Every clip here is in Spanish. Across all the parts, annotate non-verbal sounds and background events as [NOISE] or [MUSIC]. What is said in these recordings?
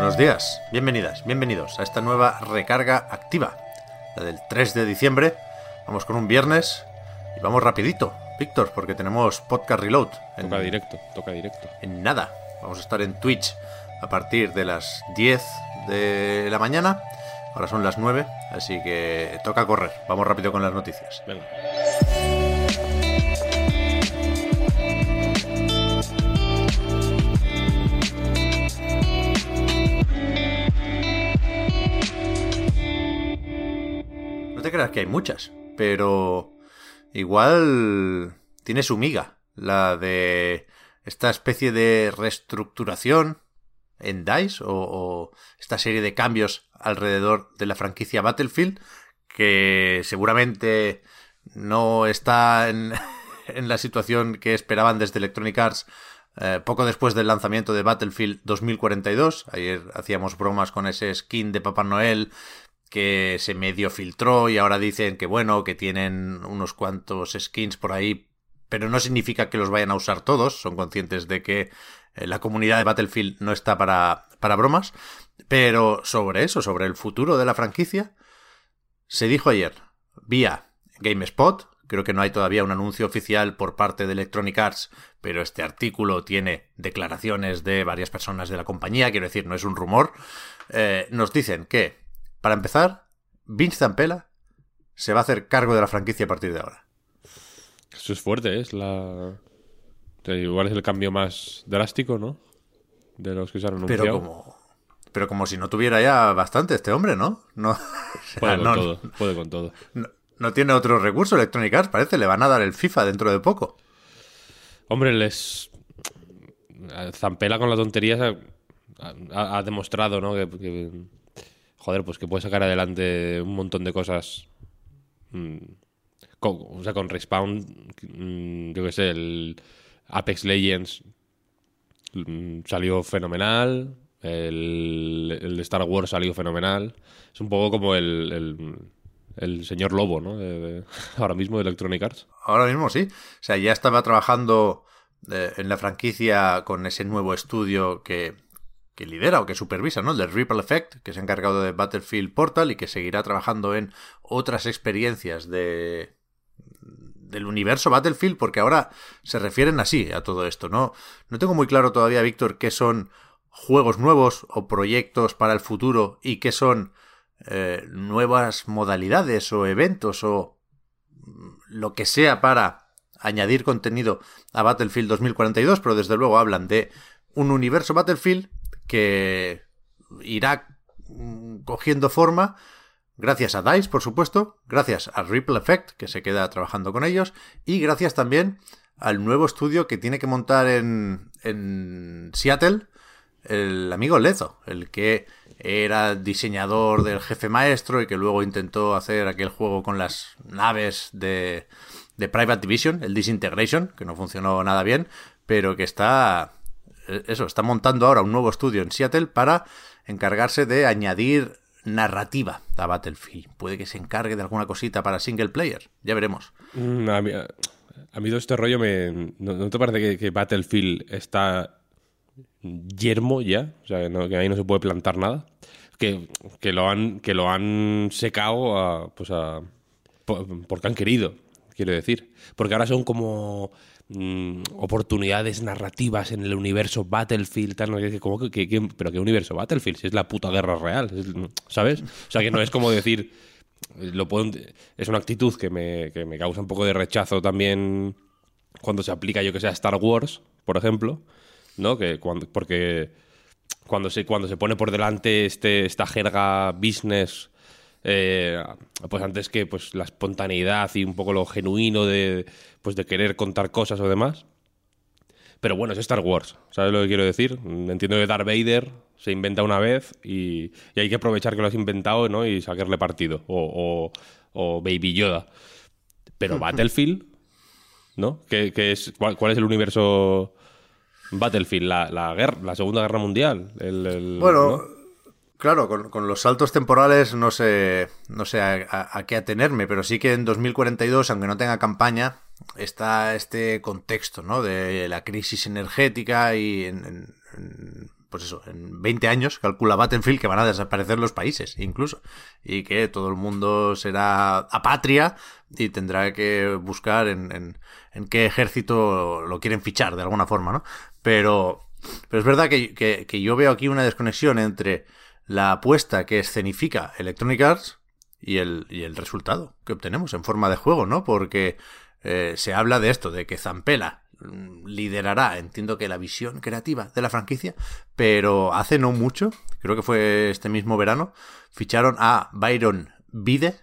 Buenos días, bienvenidas, bienvenidos a esta nueva recarga activa, la del 3 de diciembre. Vamos con un viernes y vamos rapidito, Víctor, porque tenemos podcast reload. En, Toca directo, toca directo. en nada. Vamos a estar en Twitch a partir de las 10 de la mañana. Ahora son las 9, así que toca correr. Vamos rápido con las noticias. Venga. Que hay muchas, pero igual tiene su miga. La de esta especie de reestructuración en DICE o, o esta serie de cambios alrededor de la franquicia Battlefield que seguramente no está en, [LAUGHS] en la situación que esperaban desde Electronic Arts eh, poco después del lanzamiento de Battlefield 2042. Ayer hacíamos bromas con ese skin de Papá Noel que se medio filtró y ahora dicen que bueno, que tienen unos cuantos skins por ahí, pero no significa que los vayan a usar todos, son conscientes de que eh, la comunidad de Battlefield no está para, para bromas, pero sobre eso, sobre el futuro de la franquicia, se dijo ayer, vía GameSpot, creo que no hay todavía un anuncio oficial por parte de Electronic Arts, pero este artículo tiene declaraciones de varias personas de la compañía, quiero decir, no es un rumor, eh, nos dicen que para empezar, Vince Zampella se va a hacer cargo de la franquicia a partir de ahora. Eso es fuerte, ¿eh? es la. o sea, igual es el cambio más drástico, ¿no? De los que se han anunciado. Pero como, pero como si no tuviera ya bastante este hombre, ¿no? No, [LAUGHS] Puede con no, todo, puede con todo. no- no tiene otro recurso Electronic Arts, parece. Le van a dar el FIFA dentro de poco. Hombre, les. Zampela con las tonterías ha, ha- ha demostrado, ¿no? Que, que- joder, pues que puede sacar adelante un montón de cosas. mm, con, o sea, con Respawn, mm, yo qué sé, el Apex Legends mm, salió fenomenal. El, Star Wars salió fenomenal. Es un poco como el, el, señor Lobo, ¿no? [LAUGHS] Ahora mismo de Electronic Arts. Ahora mismo sí. O sea, ya estaba trabajando eh, en la franquicia con ese nuevo estudio que, que lidera o que supervisa, ¿no? El del Ripple Effect, que se ha encargado de Battlefield Portal y que seguirá trabajando en otras experiencias de del universo Battlefield, porque ahora se refieren así a todo esto, ¿no? No tengo muy claro todavía, Víctor, qué son juegos nuevos o proyectos para el futuro y qué son eh, nuevas modalidades o eventos o lo que sea para añadir contenido a Battlefield 2042, pero desde luego hablan de un universo Battlefield que irá mm, cogiendo forma gracias a DICE, por supuesto, gracias a Ripple Effect, que se queda trabajando con ellos, y gracias también al nuevo estudio que tiene que montar en, en Seattle el amigo Lezo, el que era diseñador del jefe maestro y que luego intentó hacer aquel juego con las naves de, de Private Division, el Disintegration, que no funcionó nada bien, pero que está eso, está montando ahora un nuevo estudio en Seattle para encargarse de añadir narrativa a Battlefield. Puede que se encargue de alguna cosita para single player, ya veremos. Mm, A mí, todo este rollo me... ¿No, te parece que, Battlefield está yermo ya? O sea, que ahí no se puede plantar nada. Que, que lo han que lo han secado pues a, po- porque han querido, quiero decir. Porque ahora son como mm, oportunidades narrativas en el universo Battlefield, ¿no? Que- como que- pero ¿qué universo Battlefield? Si es la puta guerra real, es- ¿sabes? O sea, que no es como decir lo es una actitud que me, que me causa un poco de rechazo también cuando se aplica, yo que sé, a Star Wars, por ejemplo, ¿no? Que cuando, porque cuando se, cuando se pone por delante este, esta jerga business, eh, pues antes que pues la espontaneidad y un poco lo genuino de, pues de querer contar cosas o demás, Pero bueno, es Star Wars, ¿sabes lo que quiero decir? Entiendo que Darth Vader se inventa una vez y, y hay que aprovechar que lo has inventado ¿no? y sacarle partido. O, o, o Baby Yoda. Pero [LAUGHS] Battlefield, ¿no? ¿Qué, qué es, cuál, cuál es el universo Battlefield? ¿La, la, guerra, la Segunda Guerra Mundial? El, el- Bueno, ¿no? Claro, con, los saltos temporales no sé, no sé a, a- qué atenerme, pero sí que en 2042, aunque no tenga campaña, está este contexto, ¿no? De la crisis energética y en, pues eso, en 20 años calcula Battlefield que van a desaparecer los países, incluso, y que todo el mundo será apatria y tendrá que buscar en, en, en qué ejército lo quieren fichar de alguna forma, ¿no? Pero, pero es verdad que, que, que yo veo aquí una desconexión entre la apuesta que escenifica Electronic Arts y el, y el resultado que obtenemos en forma de juego, ¿no? Porque eh, se habla de esto, de que Zampella mm, liderará, entiendo que la visión creativa de la franquicia, pero hace no mucho, creo que fue este mismo verano, ficharon a Byron Bide,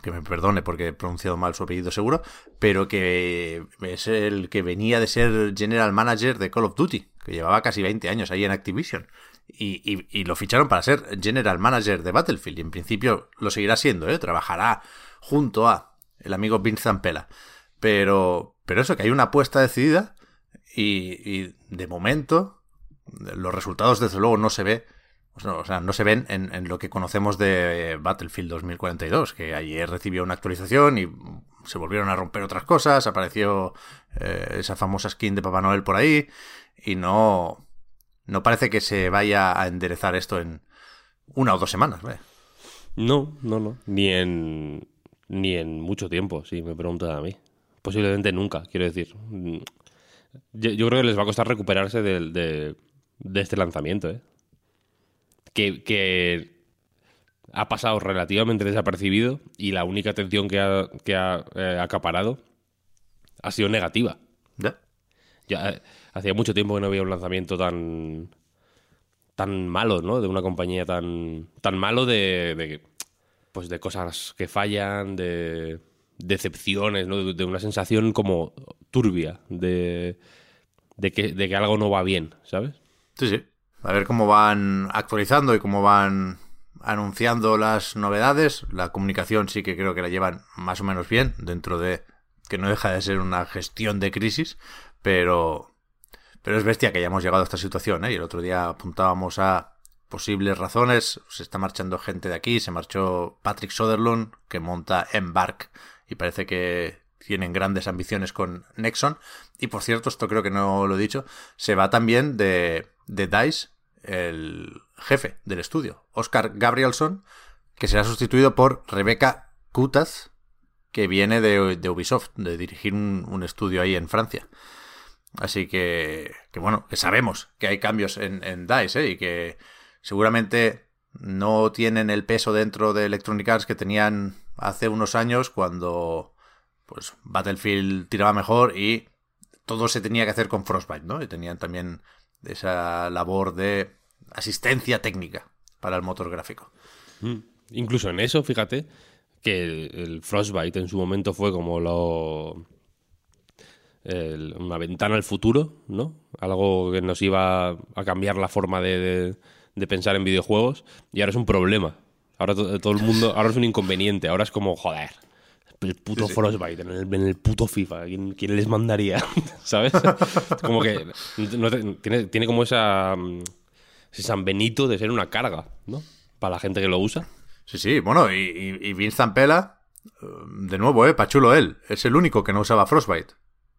que me perdone porque he pronunciado mal su apellido seguro, pero que es el que venía de ser General Manager de Call of Duty, que llevaba casi 20 años ahí en Activision. Y, y- y lo ficharon para ser General Manager de Battlefield. Y en principio lo seguirá siendo, ¿eh? Trabajará junto a el amigo Vince Zampella. Pero, pero eso, que hay una apuesta decidida y, y de momento los resultados desde luego no se ve o sea, no se ven en, lo que conocemos de Battlefield 2042, que ayer recibió una actualización y se volvieron a romper otras cosas, apareció eh, esa famosa skin de Papá Noel por ahí y no, no parece que se vaya a enderezar esto en una o dos semanas. ¿ve? No, no, no. Ni en, ni en mucho tiempo, si me preguntan a mí. Posiblemente nunca, quiero decir. Mm, Yo, yo creo que les va a costar recuperarse de, de este lanzamiento, ¿eh? Que, que ha pasado relativamente desapercibido y la única atención que ha, que ha eh, acaparado ha sido negativa. ¿Ya? Ya eh, hacía mucho tiempo que no había un lanzamiento tan tan malo, ¿no? De una compañía tan tan malo de, de pues de cosas que fallan, de decepciones, ¿no? De, de una sensación como turbia de de que de que algo no va bien, ¿sabes? Sí, sí. A ver cómo van actualizando y cómo van anunciando las novedades. La comunicación sí que creo que la llevan más o menos bien, dentro de que no deja de ser una gestión de crisis, pero, pero es bestia que hayamos llegado a esta situación. ¿eh? Y el otro día apuntábamos a posibles razones. Se está marchando gente de aquí, se marchó Patrick Soderlund, que monta Embark, y parece que tienen grandes ambiciones con Nexon. Y por cierto, esto creo que no lo he dicho, se va también de, de DICE el jefe del estudio, Oscar Gabrielson, que será sustituido por Rebecca Kutas, que viene de, Ubisoft, de dirigir un, estudio ahí en Francia. Así que, que bueno, que sabemos que hay cambios en, DICE ¿eh? y que seguramente no tienen el peso dentro de Electronic Arts que tenían hace unos años cuando pues Battlefield tiraba mejor y todo se tenía que hacer con Frostbite, ¿no? Y tenían también esa labor de asistencia técnica para el motor gráfico. Mm. Incluso en eso, fíjate, que el, Frostbite en su momento fue como lo el, una ventana al futuro, ¿no? Algo que nos iba a cambiar la forma de, de, de pensar en videojuegos y ahora es un problema. Ahora to, todo el mundo, ahora es un inconveniente, ahora es como, joder, el puto sí, sí. Frostbite en el, en el, puto FIFA. ¿Quién, quién les mandaría? [LAUGHS] ¿Sabes? como que no, tiene, tiene, como esa ese San Benito de ser una carga, ¿no? Para la gente que lo usa. Sí, sí, bueno, y, y, y Vince Zampella, de nuevo, ¿eh? Pachulo él, es el único que no usaba Frostbite.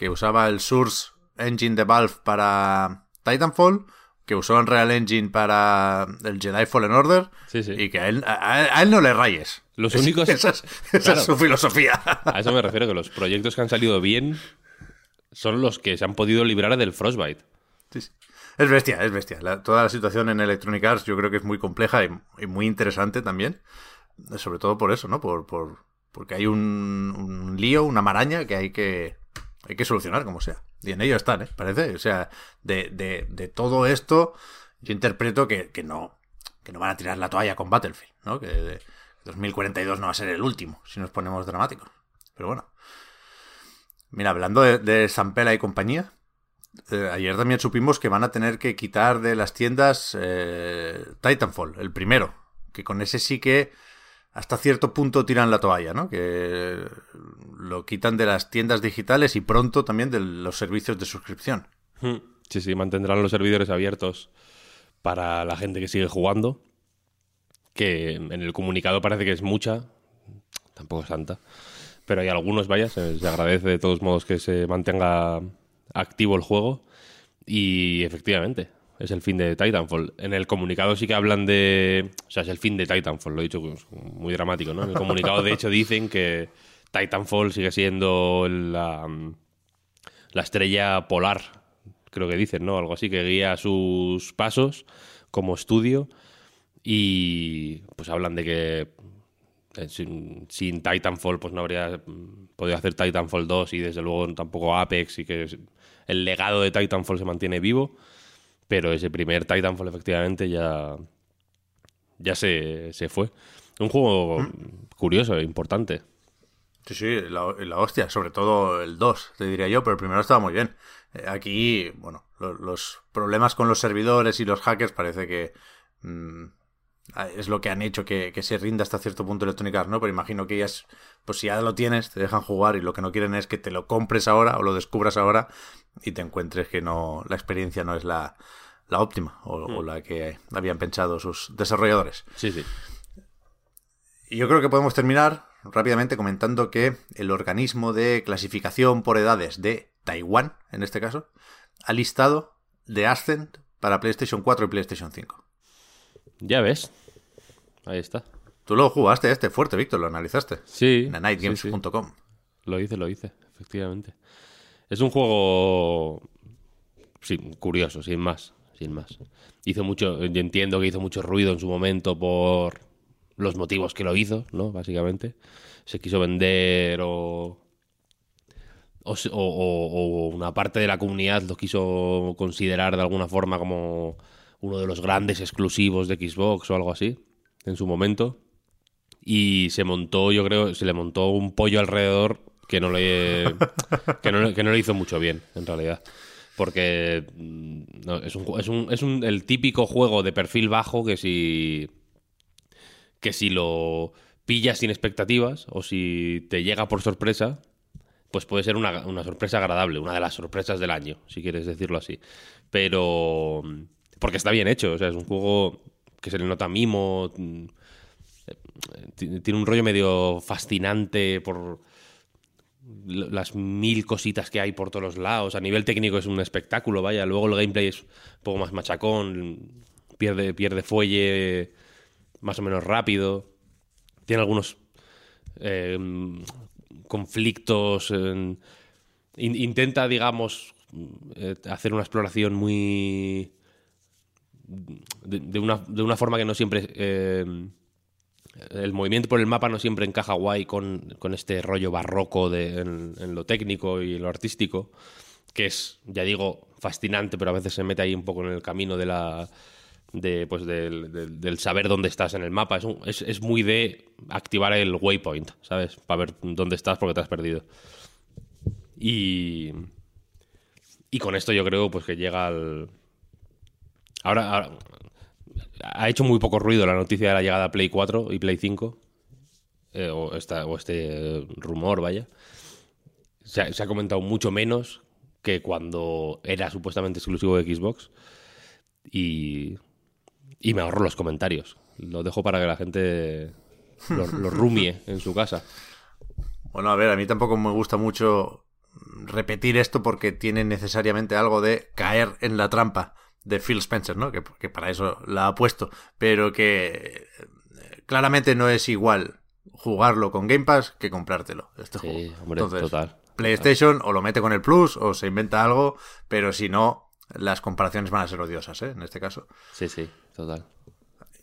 Que usaba el Source Engine de Valve para Titanfall, que usó Unreal Engine para el Jedi Fallen Order, sí, sí. y que a él, a, a él no le rayes. Los [LAUGHS] únicos. esa es, esa claro. es su filosofía. A eso me refiero, que los proyectos que han salido bien son los que se han podido librar del Frostbite. Sí, sí. Es bestia, es bestia. La, toda la situación en Electronic Arts yo creo que es muy compleja y, y muy interesante también. Sobre todo por eso, ¿no? Por, por porque hay un, un, lío, una maraña que hay que hay que solucionar como sea. Y en ello están, ¿eh? Parece. O sea, de, de, de todo esto, yo interpreto que, que, no que no van a tirar la toalla con Battlefield, ¿no? Que de, 2042 no va a ser el último, si nos ponemos dramáticos. Pero bueno. Mira, hablando de, de Sampela y compañía, eh, ayer también supimos que van a tener que quitar de las tiendas eh, Titanfall, el primero, que con ese sí que hasta cierto punto tiran la toalla, ¿no? Que lo quitan de las tiendas digitales y pronto también de los servicios de suscripción. Hmm. Sí, sí, mantendrán los servidores abiertos para la gente que sigue jugando. Que en el comunicado parece que es mucha, tampoco es tanta. Pero hay algunos, vaya, se, se agradece de todos modos que se mantenga activo el juego. Y efectivamente, es el fin de Titanfall. En el comunicado sí que hablan de. O sea, es el fin de Titanfall, lo he dicho pues, muy dramático, ¿no? En el comunicado, de hecho, [LAUGHS] dicen que Titanfall sigue siendo la, la estrella polar, creo que dicen, ¿no? Algo así, que guía sus pasos como estudio. Y pues hablan de que eh, sin, sin Titanfall pues no habría podido hacer Titanfall 2 y desde luego tampoco Apex y que el legado de Titanfall se mantiene vivo. Pero ese primer Titanfall efectivamente ya, ya se, se fue. Un juego curioso, e importante. Sí, sí, la, la hostia, sobre todo el 2, te diría yo, pero el primero estaba muy bien. Eh, aquí, bueno, lo- los problemas con los servidores y los hackers parece que mm, es lo que han hecho que, que se rinda hasta cierto punto Electronic Arts, ¿no? Pero imagino que ellas, pues si ya lo tienes, te dejan jugar y lo que no quieren es que te lo compres ahora o lo descubras ahora y te encuentres que no la experiencia no es la, la óptima o, o la que habían pensado sus desarrolladores. Sí, sí. Y yo creo que podemos terminar rápidamente comentando que el organismo de clasificación por edades de Taiwán, en este caso, ha listado The Ascent para PlayStation 4 y PlayStation 5. Ya ves. Ahí está. Tú lo jugaste este fuerte, Víctor, lo analizaste. Sí. En sí, sí. nightgames.com. Lo hice, lo hice, efectivamente. Es un juego sí, curioso, sin más, sin más. Hizo mucho, yo entiendo que hizo mucho ruido en su momento por los motivos que lo hizo, ¿no? Básicamente. Se quiso vender o- o una parte de la comunidad lo quiso considerar de alguna forma como uno de los grandes exclusivos de Xbox o algo así en su momento y se montó, yo creo, se le montó un pollo alrededor que no le [LAUGHS] que no, que no le hizo mucho bien, en realidad. Porque mm, no, es, un, es, un, es un- el típico juego de perfil bajo que si que si lo pillas sin expectativas o si te llega por sorpresa, pues puede ser una, una sorpresa agradable, una de las sorpresas del año, si quieres decirlo así. Pero porque está bien hecho, o sea, es un juego que se le nota mimo, mm, ti- tiene un rollo medio fascinante por las mil cositas que hay por todos los lados. A nivel técnico es un espectáculo, vaya. Luego el gameplay es un poco más machacón, pierde, pierde fuelle más o menos rápido. Tiene algunos eh, conflictos. en- in- intenta, digamos, eh, hacer una exploración muy. De, una, de una forma que no siempre. eh, el movimiento por el mapa no siempre encaja guay con, con este rollo barroco de, en, lo técnico y en lo artístico, que es, ya digo, fascinante, pero a veces se mete ahí un poco en el camino de la. De, pues del, del- saber dónde estás en el mapa. Es, es, es muy de activar el waypoint, ¿sabes? Para ver dónde estás porque te has perdido. Y. Y con esto yo creo pues que llega al. Ahora, ahora- ha hecho muy poco ruido la noticia de la llegada a Play 4 y Play 5. eh, o, esta, o este rumor, vaya. Se ha, se ha comentado mucho menos que cuando era supuestamente exclusivo de Xbox. Y, y me ahorro los comentarios. Lo dejo para que la gente lo, lo [LAUGHS] rumie en su casa. Bueno, a ver, a mí tampoco me gusta mucho repetir esto porque tiene necesariamente algo de caer en la trampa de Phil Spencer, ¿no? Que, que para eso la ha puesto, pero que eh, claramente no es igual jugarlo con Game Pass que comprártelo, este Sí, juego. hombre, total. PlayStation o lo mete con el Plus o se inventa algo, pero si no, las comparaciones van a ser odiosas, ¿eh? En este caso. Sí, sí, total.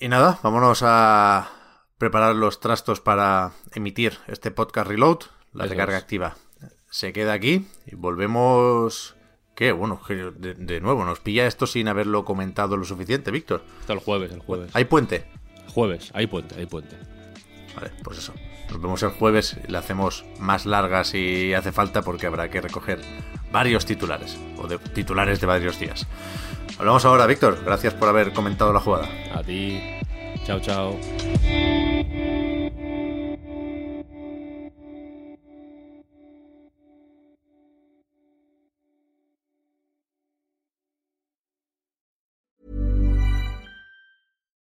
Y nada, vámonos a preparar los trastos para emitir este podcast Reload. La recarga activa se queda aquí y volvemos. ¿Qué? Bueno, que de, de nuevo, nos pilla esto sin haberlo comentado lo suficiente, Víctor. Hasta el jueves, el jueves. ¿Hay puente? Jueves, hay puente, hay puente. Vale, pues eso. Nos vemos el jueves la hacemos más larga si hace falta porque habrá que recoger varios titulares, o de titulares de varios días. Hablamos ahora, Víctor. Gracias por haber comentado la jugada. A ti. Chao, chao.